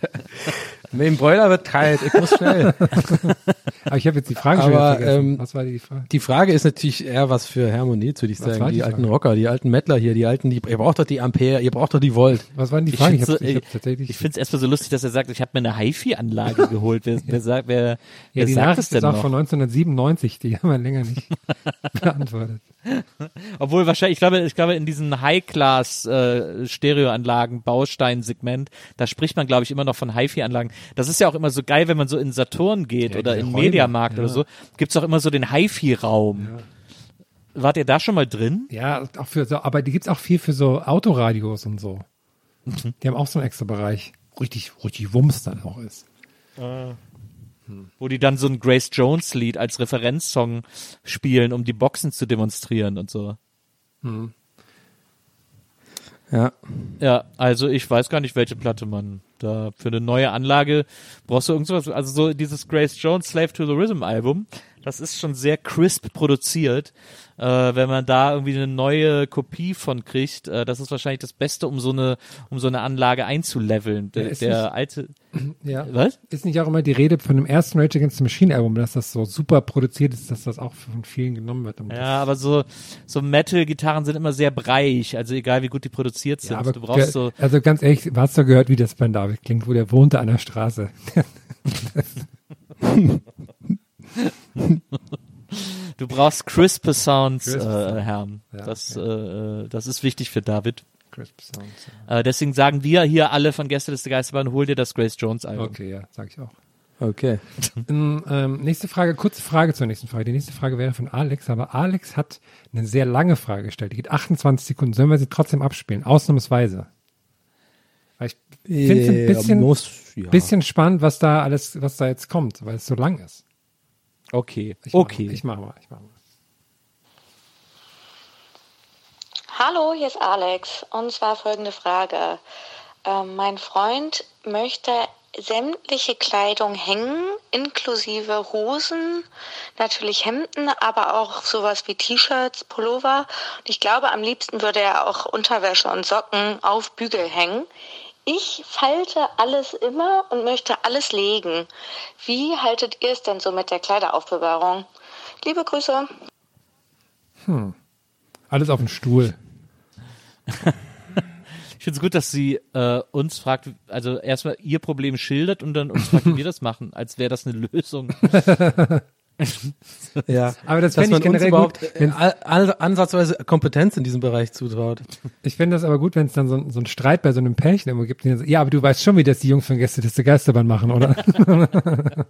Mit dem Broiler wird kalt, ich muss schnell. Aber ich habe jetzt die Frage schon Aber vergessen. ähm, Was war die Frage? die Frage ist natürlich eher was für Harmonie, würde ich Was sagen. die Die alten Rocker, die alten Mettler hier, die alten, die, ihr braucht doch die Ampere, ihr braucht doch die Volt. Was waren die Ich Fragen? finde Ich hab's- es ich hab's tatsächlich- ich find's erstmal so lustig, dass er sagt, ich habe mir eine HiFi-Anlage geholt. Wer, wer sagt, wer, Ja, wer die sagt Nachricht das denn ist auch noch? von 1997, die haben wir länger nicht beantwortet. Obwohl wahrscheinlich, ich glaube, ich glaube in diesen High-Class äh, Stereoanlagen, Bausteinsegment, da spricht man, glaube ich, immer noch von HiFi-Anlagen. Das ist ja auch immer so geil, wenn man so in Saturn geht Ja, oder in Räume, Mediamarkt ja. oder so, gibt's auch immer so den HiFi-Raum. Wart ihr da schon mal drin? Ja, auch für so, aber die gibt's auch viel für so Autoradios und so. Die haben auch so einen extra Bereich. Richtig, richtig Wumms dann auch ist. Wo die dann so ein Grace Jones Lied als Referenzsong spielen, um die Boxen zu demonstrieren und so. Ja. Ja, also ich weiß gar nicht, welche Platte man da für eine neue Anlage brauchst du irgendwas. Also so dieses Grace Jones Slave to the Rhythm Album, das ist schon sehr crisp produziert. Äh, wenn man da irgendwie eine neue Kopie von kriegt, äh, das ist wahrscheinlich das Beste, um so eine, um so eine Anlage einzuleveln. Der, Ja, ist der nicht- alte, Ja. Was? Ist nicht auch immer die Rede von dem ersten Rage Against the Machine Album, dass das so super produziert ist, dass das auch von vielen genommen wird. Ja, aber so, so Metal-Gitarren sind immer sehr breiig, also egal wie gut die produziert sind. Ja, aber du brauchst so, also ganz ehrlich, hast du gehört, wie das bei David klingt, wo der wohnte an der Straße. Du brauchst crispe Sounds, Crisp äh. Herrn. Ja, das, äh, das ist wichtig für David. Crisp Sounds. Äh, deswegen sagen wir hier alle von Gästeliste Geisterbahn, hol dir das Grace Jones Album. Okay, ja, sag ich auch. Okay. Ähm, ähm, nächste Frage, kurze Frage zur nächsten Frage. Die nächste Frage wäre von Alex, aber Alex hat eine sehr lange Frage gestellt. Die geht 28 Sekunden. Sollen wir sie trotzdem abspielen? Ausnahmsweise. Weil ich finde es ein Ja, bisschen, muss, ja. bisschen spannend, was da alles, was da jetzt kommt, weil es so lang ist. Okay, Ich mach okay. Mal, ich mach mal, ich mach mal. Hallo, hier ist Alex. Und zwar folgende Frage. Ähm, mein Freund möchte sämtliche Kleidung hängen, inklusive Hosen, natürlich Hemden, aber auch sowas wie T-Shirts, Pullover. Und ich glaube, am liebsten würde er auch Unterwäsche und Socken auf Bügel hängen. Ich falte alles immer und möchte alles legen. Wie haltet ihr es denn so mit der Kleideraufbewahrung? Liebe Grüße. Hm. Alles auf dem Stuhl. Ich finde es gut, dass sie äh, uns fragt, also erstmal ihr Problem schildert und dann uns fragt, wie wir das machen, als wäre das eine Lösung. Ja, Aber das fände ich generell überhaupt gut, äh, all- all- ansatzweise Kompetenz in diesem Bereich zutraut. Ich fände das aber gut, wenn es dann so, so einen Streit bei so einem Pärchen immer gibt. dann so, Ja, aber du weißt schon, wie das die Jungs von Gäste des Geisterbahn machen, oder?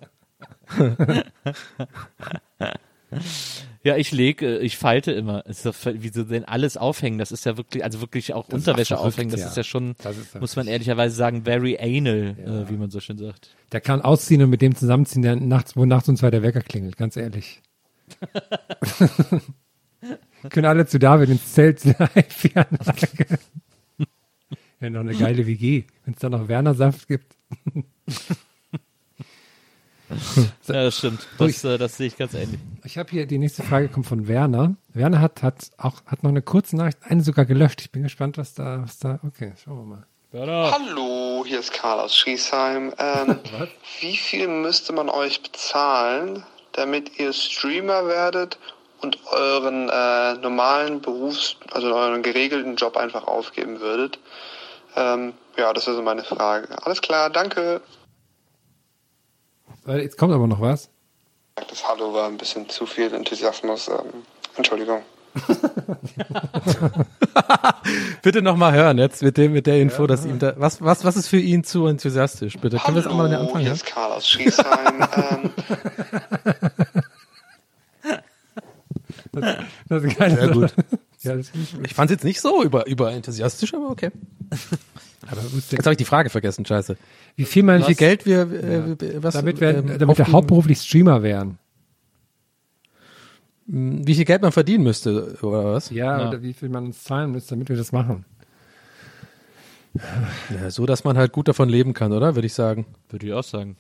Ja, ich lege, ich falte immer. Ist doch, ver- wie sie denn alles aufhängen? Das ist ja wirklich, also wirklich auch Das Unterwäsche verrückt, aufhängen. Das ja. ist ja schon, ist ja muss man ehrlicherweise sagen, very anal, äh, wie man so schön sagt. Der kann ausziehen und mit dem zusammenziehen, der nachts, wo nachts und zwei der Wecker klingelt, ganz ehrlich. Können alle zu David ins Zelt Fernanlage. Ja, noch eine geile WG. Wenn es da noch Werner Saft gibt. Ja, das stimmt. Das, äh, das sehe ich ganz ähnlich. Ich habe hier, die nächste Frage kommt von Werner. Werner hat, hat auch, hat noch eine kurze Nachricht, eine sogar gelöscht. Ich bin gespannt, was da, was da, okay, schauen wir mal. Hallo, hier ist Karl aus Schriesheim. Ähm, wie viel müsste man euch bezahlen, damit ihr Streamer werdet und euren äh, normalen Berufs-, also euren geregelten Job einfach aufgeben würdet? Ähm, ja, das ist so meine Frage. Alles klar, danke. Jetzt kommt aber noch was. Das Hallo war ein bisschen zu viel Enthusiasmus. Ähm, Entschuldigung. Bitte nochmal hören jetzt mit dem mit der Info, dass ihm da was was was ist für ihn zu enthusiastisch? Bitte können wir das einmal an den Hallo, Anfang hier ist Karl aus Schriesheim. ähm, Das, das ist geil. Sehr gut. Ja, Ich fand es jetzt nicht so über über enthusiastisch, aber okay. Aber Jetzt habe ich die Frage vergessen, scheiße. Wie viel man Wie viel Geld wir äh, was damit wir, ähm, damit wir hauptberuflich Streamer wären. wie viel Geld man verdienen müsste oder was? Ja, oder wie viel man uns zahlen müsste, damit wir das machen. Ja, so dass man halt gut davon leben kann, oder? Würde ich sagen. Würde ich auch sagen.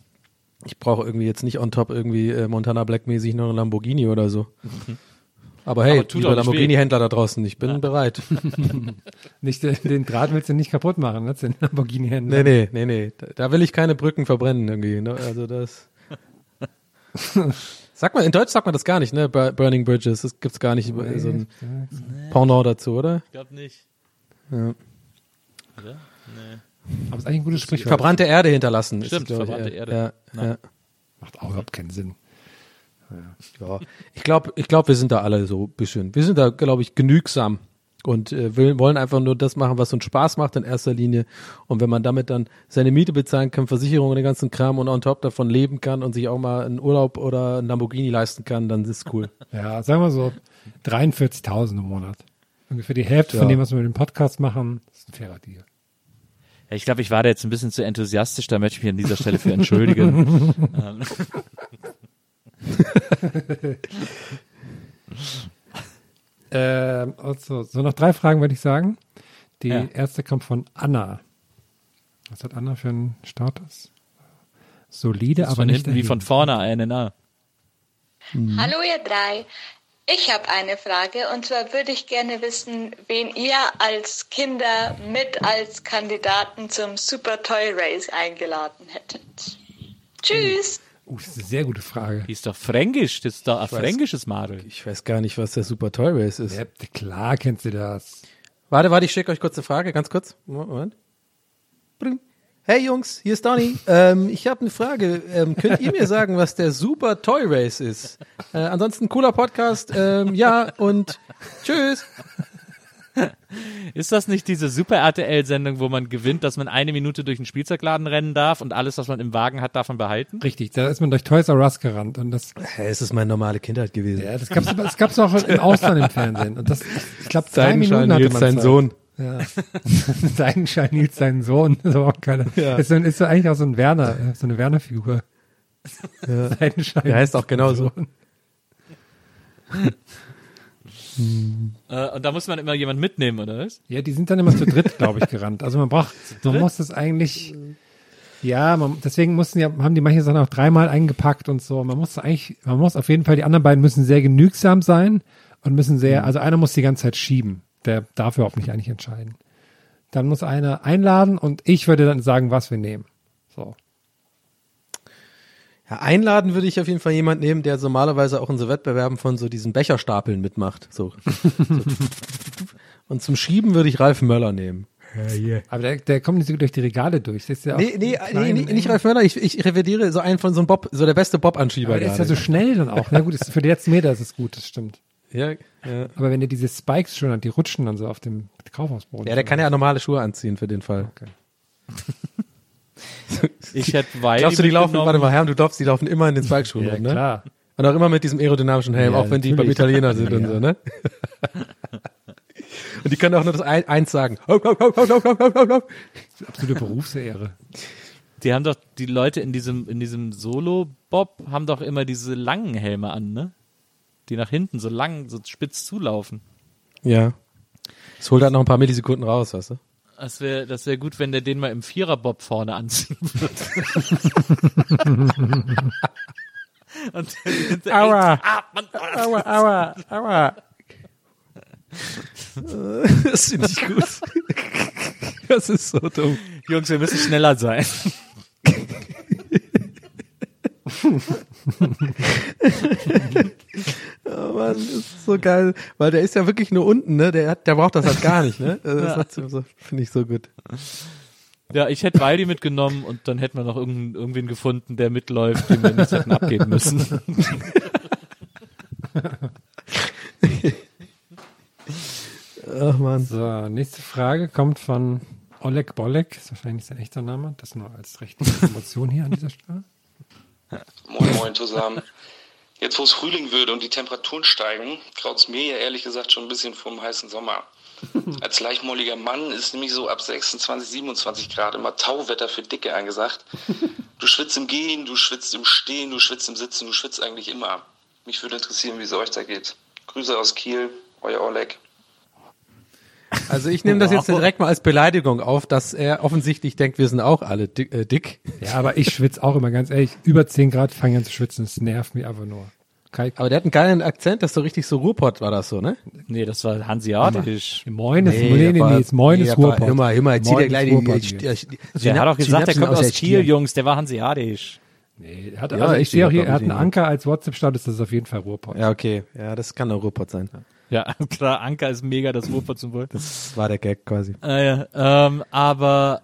Ich brauche irgendwie jetzt nicht on top irgendwie äh, Montana Black mäßig noch einen Lamborghini oder so. Aber hey, Aber tut liebe doch nicht Lamborghini-Händler da draußen, ich bin bereit. Nicht, den, den Draht willst du nicht kaputt machen, ne? Den Lamborghini-Händler. Nee, nee, nee, nee. Da, da will ich keine Brücken verbrennen irgendwie. Ne? Also das. Sag mal, in Deutsch sagt man das gar nicht, ne? Bur- Burning Bridges. Das gibt's gar nicht so ein Pendant dazu, oder? Ich glaube nicht. Ja. Oder? Nee. Aber es ist eigentlich ein gutes Sprichwort. Verbrannte Erde hinterlassen. Stimmt, ich, verbrannte ja. Erde. Ja, ja. Macht auch überhaupt keinen Sinn. Ja. Ich glaube, ich glaub, wir sind da alle so ein bisschen. Wir sind da, glaube ich, genügsam und äh, will, wollen einfach nur das machen, was uns Spaß macht in erster Linie. Und wenn man damit dann seine Miete bezahlen kann, Versicherung und den ganzen Kram und on top davon leben kann und sich auch mal einen Urlaub oder einen Lamborghini leisten kann, dann ist es cool. Ja, sagen wir so 43.000 im Monat. Ungefähr die Hälfte Ja. von dem, was wir mit dem Podcast machen, ist ein fairer Deal. Ja, ich glaube, ich war da jetzt ein bisschen zu enthusiastisch, da möchte ich mich an dieser Stelle für entschuldigen. Ähm, also, so noch drei Fragen würde ich sagen. Die Ja. erste kommt von Anna. Was hat Anna für einen Status? Solide, ist aber von nicht hinten wie von vorne eine, na. Hallo ihr drei. Ich habe eine Frage und zwar würde ich gerne wissen, wen ihr als Kinder mit als Kandidaten zum Super Toy Race eingeladen hättet. Tschüss. Uh, das ist eine sehr gute Frage. Die ist doch fränkisch, das ist doch ein Ich weiß- fränkisches Madel. Ich weiß gar nicht, was der Super Toy Race ist. Ja, klar kennst du das. Warte, warte, ich schicke euch kurz eine Frage, ganz kurz. Moment. Bring. Hey Jungs, hier ist Donny. ähm, ich habe eine Frage. Ähm, könnt ihr mir sagen, was der Super Toy Race ist? Äh, ansonsten cooler Podcast. Ähm, ja und tschüss. Ist das nicht diese Super RTL-Sendung, wo man gewinnt, dass man eine Minute durch den Spielzeugladen rennen darf und alles, was man im Wagen hat, darf man behalten? Richtig, da ist man durch Toys R Us gerannt und das. Hä, es ist meine normale Kindheit gewesen. Ja, das gab's, das gab's auch im Ausland im Fernsehen. Und das, ich glaube, drei Seidenschein Minuten hatte man sein Zeit. Sohn. Ja. Seidenschein Nils, sein Sohn. Das ist aber auch keine, Ja. ist, so, ist so eigentlich auch so ein Werner, so eine Werner-Figur. Ja. Seidenschein. Der heißt auch genauso. Äh, und da muss man immer jemand mitnehmen, oder was? Ja, die sind dann immer zu dritt, glaube ich, gerannt. Also man braucht, man muss das eigentlich, ja, man, deswegen mussten ja, haben die manche Sachen auch dreimal eingepackt und so. Man muss eigentlich, man muss auf jeden Fall, die anderen beiden müssen sehr genügsam sein und müssen sehr, also einer muss die ganze Zeit schieben. Der darf überhaupt nicht eigentlich entscheiden. Dann muss einer einladen und ich würde dann sagen, was wir nehmen. So. Ja, einladen würde ich auf jeden Fall jemand nehmen, der normalerweise auch in so Wettbewerben von so diesen Becherstapeln mitmacht. So. so. Und zum Schieben würde ich Ralf Möller nehmen. Aber der, der kommt nicht so gut durch die Regale durch. Das ist ja auch Nee, nee, nee, nee, nicht. Ralf Möller, ich, ich revidiere so einen von so einem Bob, so der beste Bob-Anschieber. Aber der ist ja so schnell dann auch. Na gut, ist, für die letzten Meter ist es gut, das stimmt. Ja, ja. Aber wenn er diese Spikes schon hat, die rutschen dann so auf dem Kaufhausboden. ja, der kann ja normale Schuhe anziehen für den Fall. Okay. Ich hätte Wiley Glaubst du, die laufen, warte mal, Herr, du glaubst, die laufen immer in den Spike-Schuhen Ja, rum, ne? klar. Und auch immer mit diesem aerodynamischen Helm, Ja, auch wenn die beim natürlich. Italiener sind und Ja. so, ne? und die können auch nur das ein, eins sagen. Hop, hop, hop, hop, hop, hop, hop, hop. Absolute Berufsehre. Die haben doch, die Leute in diesem, in diesem Solo-Bob haben doch immer diese langen Helme an, ne? Die nach hinten so lang, so spitz zulaufen. Ja. Es holt halt noch ein paar Millisekunden raus, weißt du? Das wäre das wär gut, wenn der den mal im Vierer-Bob vorne anziehen würde. Und der, Aua. echt- ah, Mann. Aua, aua, aua. Das finde ich gut. Das ist so dumm. Jungs, wir müssen schneller sein. Oh Mann, das ist so geil. Weil der ist ja wirklich nur unten, ne? Der, hat, der braucht das halt gar nicht, ne? Das trotzdem so, finde ich so gut. Ja, ich hätte Waldi mitgenommen und dann hätten wir noch irgendeinen, irgendwen gefunden, der mitläuft, den wir nicht hätten abgeben müssen. Ach man. So, nächste Frage kommt von Oleg Bolek. Ist wahrscheinlich sein echter Name. Das nur als rechte Information hier an dieser Stelle. Moin Moin zusammen. Jetzt wo es Frühling wird und die Temperaturen steigen, graut es mir ja ehrlich gesagt schon ein bisschen vom heißen Sommer. Als leichtmolliger Mann ist nämlich so ab 26, 27 Grad immer Tauwetter für Dicke angesagt. Du schwitzt im Gehen, du schwitzt im Stehen, du schwitzt im Sitzen, du schwitzt eigentlich immer. Mich würde interessieren, wie es euch da geht. Grüße aus Kiel, euer Oleg. Also ich nehme das jetzt direkt mal als Beleidigung auf, dass er offensichtlich denkt, wir sind auch alle dick. Äh, dick. Ja, aber ich schwitze auch immer ganz ehrlich. Über 10 Grad fange ich an zu schwitzen. Das nervt mich einfach nur. Kai, Aber der hat einen geilen Akzent, das ist so richtig so Ruhrpott war das so, ne? Nee, das war Hanseatisch. Moin ist, nee, nee, nee, ist Moin nee, ist Ruhrpott. Hör mal, hör mal, zieh Moin dir gleich die, Ruhrpott die, die, die Der hat doch gesagt, der kommt aus Kiel. Jungs, der war Hanseatisch. Nee, er hat, Ja, also ich sehe auch hier, er hat einen. Anker als WhatsApp-Status, das ist auf jeden Fall Ruhrpott. Ja, okay. Ja, das kann auch Ruhrpott sein. Ja, klar, Anker ist mega das zum Wohl. Das war der Gag quasi. Äh, ja, ähm, aber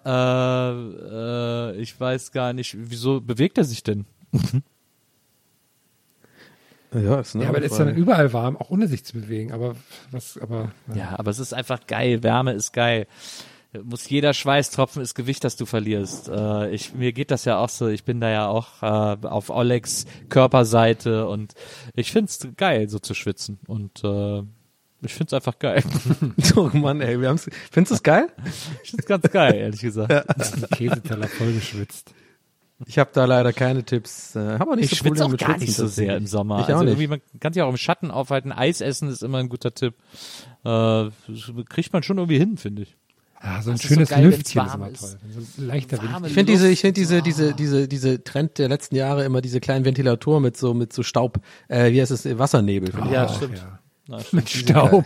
äh, äh, ich weiß gar nicht, wieso bewegt er sich denn? Ja, ist eine Ja, aber das ist ja dann überall warm, auch ohne sich zu bewegen. Aber was, aber Ja, aber es ist einfach geil. Wärme ist geil. Muss jeder Schweißtropfen ist Gewicht, das du verlierst. Äh, ich, mir geht das ja auch so. Ich bin da ja auch äh, auf Olegs Körperseite und ich find's geil, so zu schwitzen. Und äh, ich find's einfach geil. Oh Mann, ey, wir haben's. Findest du es geil? ich find's ganz geil, ehrlich gesagt. ein Käseteller voll geschwitzt. Ich habe da leider keine Tipps. Äh, hab auch nicht Ich so schwitze auch mit gar Schwitzen nicht so sehr im Sommer. Ich also auch nicht. irgendwie, man kann sich auch im Schatten aufhalten. Eis essen ist immer ein guter Tipp. Äh, das kriegt man schon irgendwie hin, finde ich. Ah, so ein Das ist so schönes geil, Lüftchen ist immer ist. toll. So leichter Wind. Ich finde diese, ich finde diese, diese, diese, diese Trend der letzten Jahre immer diese kleinen Ventilatoren mit so, mit so Staub, äh, wie heißt es, Wassernebel. finde ich. Ja, stimmt. ja. Na. Mit Staub.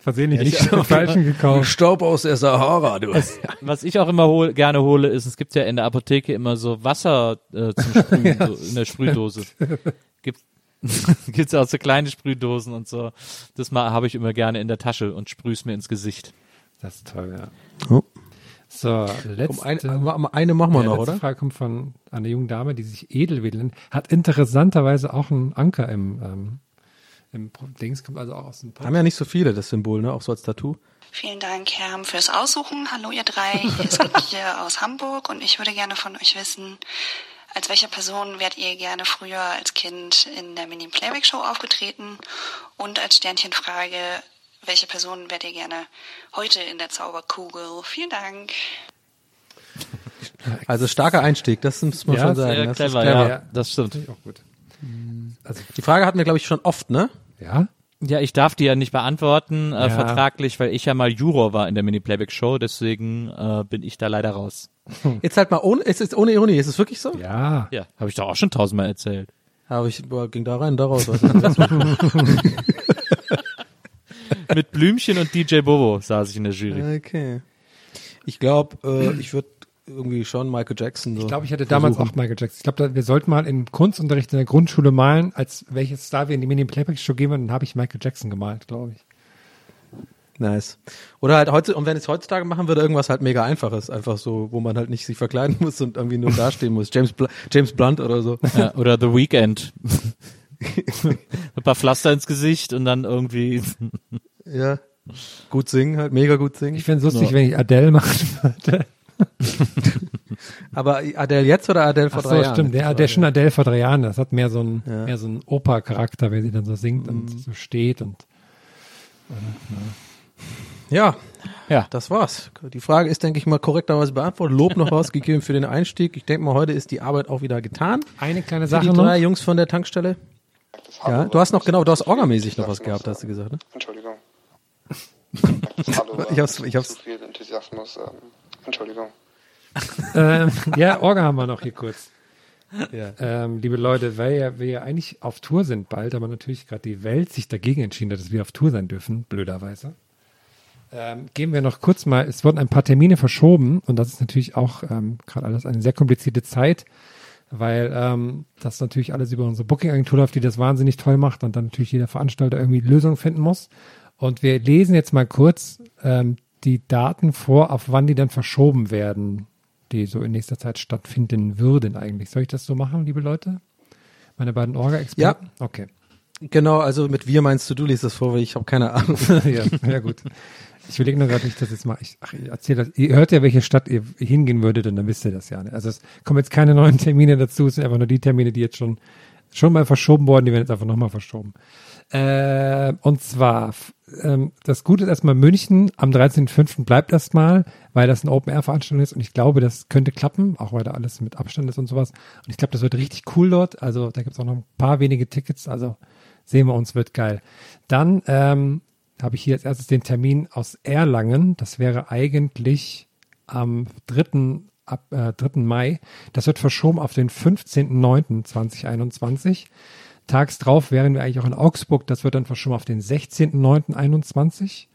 Versehentlich nicht den falschen gekauft. Staub aus der Sahara, du. Was ich auch immer hol, gerne hole, ist, es gibt ja in der Apotheke immer so Wasser äh, zum Sprühen so in der Sprühdose. Gibt gibt's auch so kleine Sprühdosen und so. Das mal habe ich immer gerne in der Tasche und sprüh's mir ins Gesicht. Das ist toll, ja. Oh. So, Komm, letzte, ein, eine machen wir ja, noch, letzte oder? Frage kommt von einer jungen Dame, die sich Edelwedel nennt. Hat interessanterweise auch einen Anker im, ähm, Im Dings kommt also auch aus dem Haben ja nicht so viele, das Symbol, ne? Auch so als Tattoo. Vielen Dank, Herr, fürs Aussuchen. Hallo, ihr drei. Hier ist hier aus Hamburg und ich würde gerne von euch wissen, als welche Person wärt ihr gerne früher als Kind in der Mini-Playback-Show aufgetreten? Und als Sternchenfrage, welche Person wärt ihr gerne heute in der Zauberkugel? Vielen Dank. Also starker Einstieg, das muss man Ja, schon sagen. sehr das ist clever, clever. ja, das stimmt. Auch gut. Also, Die Frage hatten wir, glaube ich, schon oft, ne? Ja? Ja, ich darf die ja nicht beantworten, äh, Ja. vertraglich, weil ich ja mal Juror war in der Mini-Playback-Show, deswegen äh, bin ich da leider raus. Jetzt halt mal ohne, ist es ohne Ironie, ist es wirklich so? Ja. Ja, habe ich doch auch schon tausendmal erzählt. Aber ich boah, ging da rein, da raus. Mit Blümchen und DJ Bobo saß ich in der Jury. okay. Ich glaube, äh, ich würde irgendwie schon Michael Jackson so Ich glaube, ich hatte damals versuchen. auch Michael Jackson. Ich glaube, wir sollten mal im Kunstunterricht in der Grundschule malen, als welches Star wir in die Mini-Playback-Show gehen, und dann habe ich Michael Jackson gemalt, glaube ich. Nice. Oder halt heute, und wenn ich es heutzutage machen würde, irgendwas halt mega einfaches, einfach so, wo man halt nicht sich verkleiden muss und irgendwie nur dastehen muss. James, Bl James Blunt oder so. Ja, oder The Weeknd. Ein paar Pflaster ins Gesicht und dann irgendwie. Ja. Gut singen, halt mega gut singen. Ich fände es lustig, Ja. wenn ich Adele machen würde. Aber Adele jetzt oder Adele vor Ach drei so, Jahren? stimmt. Der, der schon Adele vor drei Jahren. Das hat mehr so einen, Ja. mehr so einen Oper-Charakter, wenn sie dann so singt Mhm. und so steht und Ja, Ja. das war's. Die Frage ist, denke ich mal, korrekterweise beantwortet. Lob noch rausgegeben für den Einstieg. Ich denke mal, heute ist die Arbeit auch wieder getan. eine kleine Für Sache die noch. drei Jungs von der Tankstelle. Ja, du hast noch, genau, du hast orgamäßig noch was gehabt, hast du gesagt, ne? Entschuldigung. Ich hab's- ich hab's- Zu viel Enthusiasmus. Ähm, Entschuldigung. ähm, ja, Orga haben wir noch hier kurz. Ja. Ähm, liebe Leute, weil ja, wir ja eigentlich auf Tour sind bald, aber natürlich gerade die Welt sich dagegen entschieden hat, dass wir auf Tour sein dürfen, blöderweise. Ähm, gehen wir noch kurz mal, es wurden ein paar Termine verschoben und das ist natürlich auch ähm, gerade alles eine sehr komplizierte Zeit, weil ähm, das natürlich alles über unsere Booking-Agentur läuft, die das wahnsinnig toll macht und dann natürlich jeder Veranstalter irgendwie Lösungen finden muss. Und wir lesen jetzt mal kurz ähm, die Daten vor, auf wann die dann verschoben werden, die so in nächster Zeit stattfinden würden eigentlich. Soll ich das so machen, liebe Leute? Meine beiden Orga-Experten? Ja. Okay. Genau, also mit wir meinst du, du liest das vor, weil ich habe keine Ahnung. ja, ja, gut. Ich überlege nur gerade nicht, dass ich jetzt mal, ich, ach, ich erzähle das. Ihr hört ja, welche Stadt ihr hingehen würdet und dann wisst ihr das ja. Ne? Also es kommen jetzt keine neuen Termine dazu, es sind einfach nur die Termine, die jetzt schon, schon mal verschoben wurden, die werden jetzt einfach nochmal verschoben. Äh, und zwar, ähm, das Gute ist erstmal München am 13.05. bleibt erstmal, weil das eine Open-Air-Veranstaltung ist und ich glaube, das könnte klappen, auch weil da alles mit Abstand ist und sowas. Und ich glaube, das wird richtig cool dort. Also da gibt's auch noch ein paar wenige Tickets, also sehen wir uns, wird geil. Dann ähm, habe ich hier als erstes den Termin aus Erlangen. Das wäre eigentlich am 3. Ab, äh, 3. Mai. Das wird verschoben auf den 15.09.2021. Tags drauf wären wir eigentlich auch in Augsburg. Das wird dann verschoben auf den 16.09.21.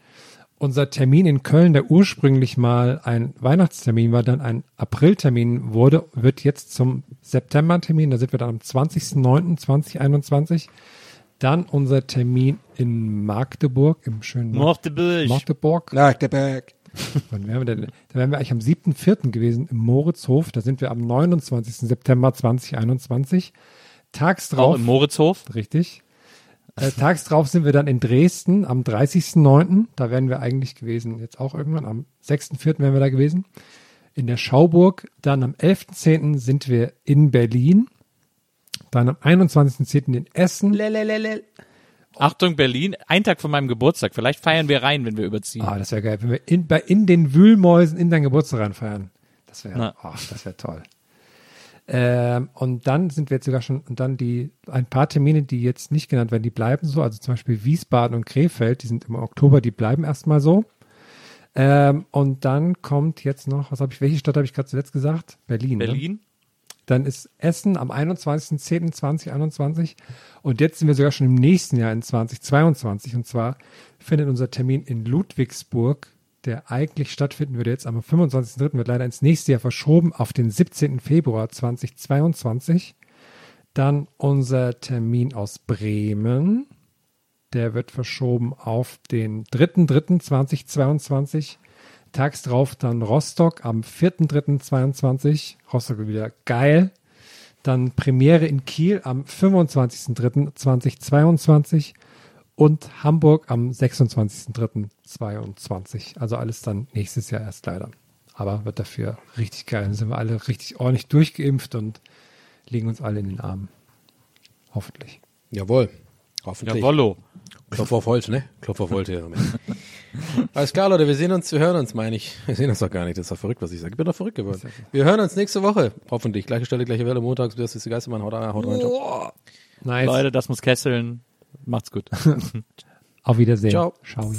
Unser Termin in Köln, der ursprünglich mal ein Weihnachtstermin war, dann ein Apriltermin wurde, wird jetzt zum Septembertermin. Da sind wir dann am 20.09.2021. Dann unser Termin in Magdeburg, im schönen Magdeburg. Magdeburg. Magdeburg. Wann wären wir denn? Da wären wir eigentlich am 7.4. gewesen im Moritzhof. Da sind wir am 29. September 2021. Tags drauf. Auch im Moritzhof. Richtig. Äh, tags drauf sind wir dann in Dresden am 30.09. Da wären wir eigentlich gewesen, jetzt auch irgendwann. Am 6.4. wären wir da gewesen. In der Schauburg. Dann am 11.10. sind wir in Berlin. Dann am 21.10. in Essen. Achtung, Berlin, ein Tag von meinem Geburtstag. Vielleicht feiern wir rein, wenn wir überziehen. Ah, das wäre geil, wenn wir in, bei, in den Wühlmäusen in deinen Geburtstag reinfeiern. Das wäre, oh, das wäre toll. Ähm, und dann sind wir jetzt sogar schon, und dann die, ein paar Termine, die jetzt nicht genannt werden, die bleiben so, also zum Beispiel Wiesbaden und Krefeld, die sind im Oktober, die bleiben erstmal so. Ähm, und dann kommt jetzt noch, was habe ich, welche Stadt habe ich gerade zuletzt gesagt? Berlin. Ne? Dann ist Essen am 21.10.2021 und jetzt sind wir sogar schon im nächsten Jahr in 2022 und zwar findet unser Termin in Ludwigsburg, der eigentlich stattfinden würde jetzt am 25.03. wird leider ins nächste Jahr verschoben auf den 17. Februar 2022. Dann unser Termin aus Bremen, der wird verschoben auf den 3.03.2022. Tags drauf dann Rostock am 4.3.22. Rostock wieder geil. Dann Premiere in Kiel am 25.3.2022. und Hamburg am 26.03.22. Also alles dann nächstes Jahr erst leider. Aber wird dafür richtig geil. Dann sind wir alle richtig ordentlich durchgeimpft und legen uns alle in den Arm. Hoffentlich. Jawohl. Hoffentlich. Jawollo. Klopf auf Holz, ne? Klopf auf Holz hier. Alles klar, Leute, wir sehen uns, wir hören uns, meine ich. Wir sehen uns doch gar nicht, das ist doch verrückt, was ich sage. Ich bin doch verrückt geworden. Wir hören uns nächste Woche, hoffentlich. Gleiche Stelle, gleiche Welle, montags, bis ist die Geistermann, haut rein, haut rein. ciao. Nice. Leute, das muss kesseln. Macht's gut. Auf Wiedersehen. Ciao. Ciao.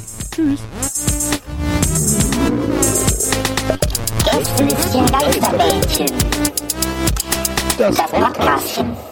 Gästelistchen Geisterbällchen. Das Podcastchen.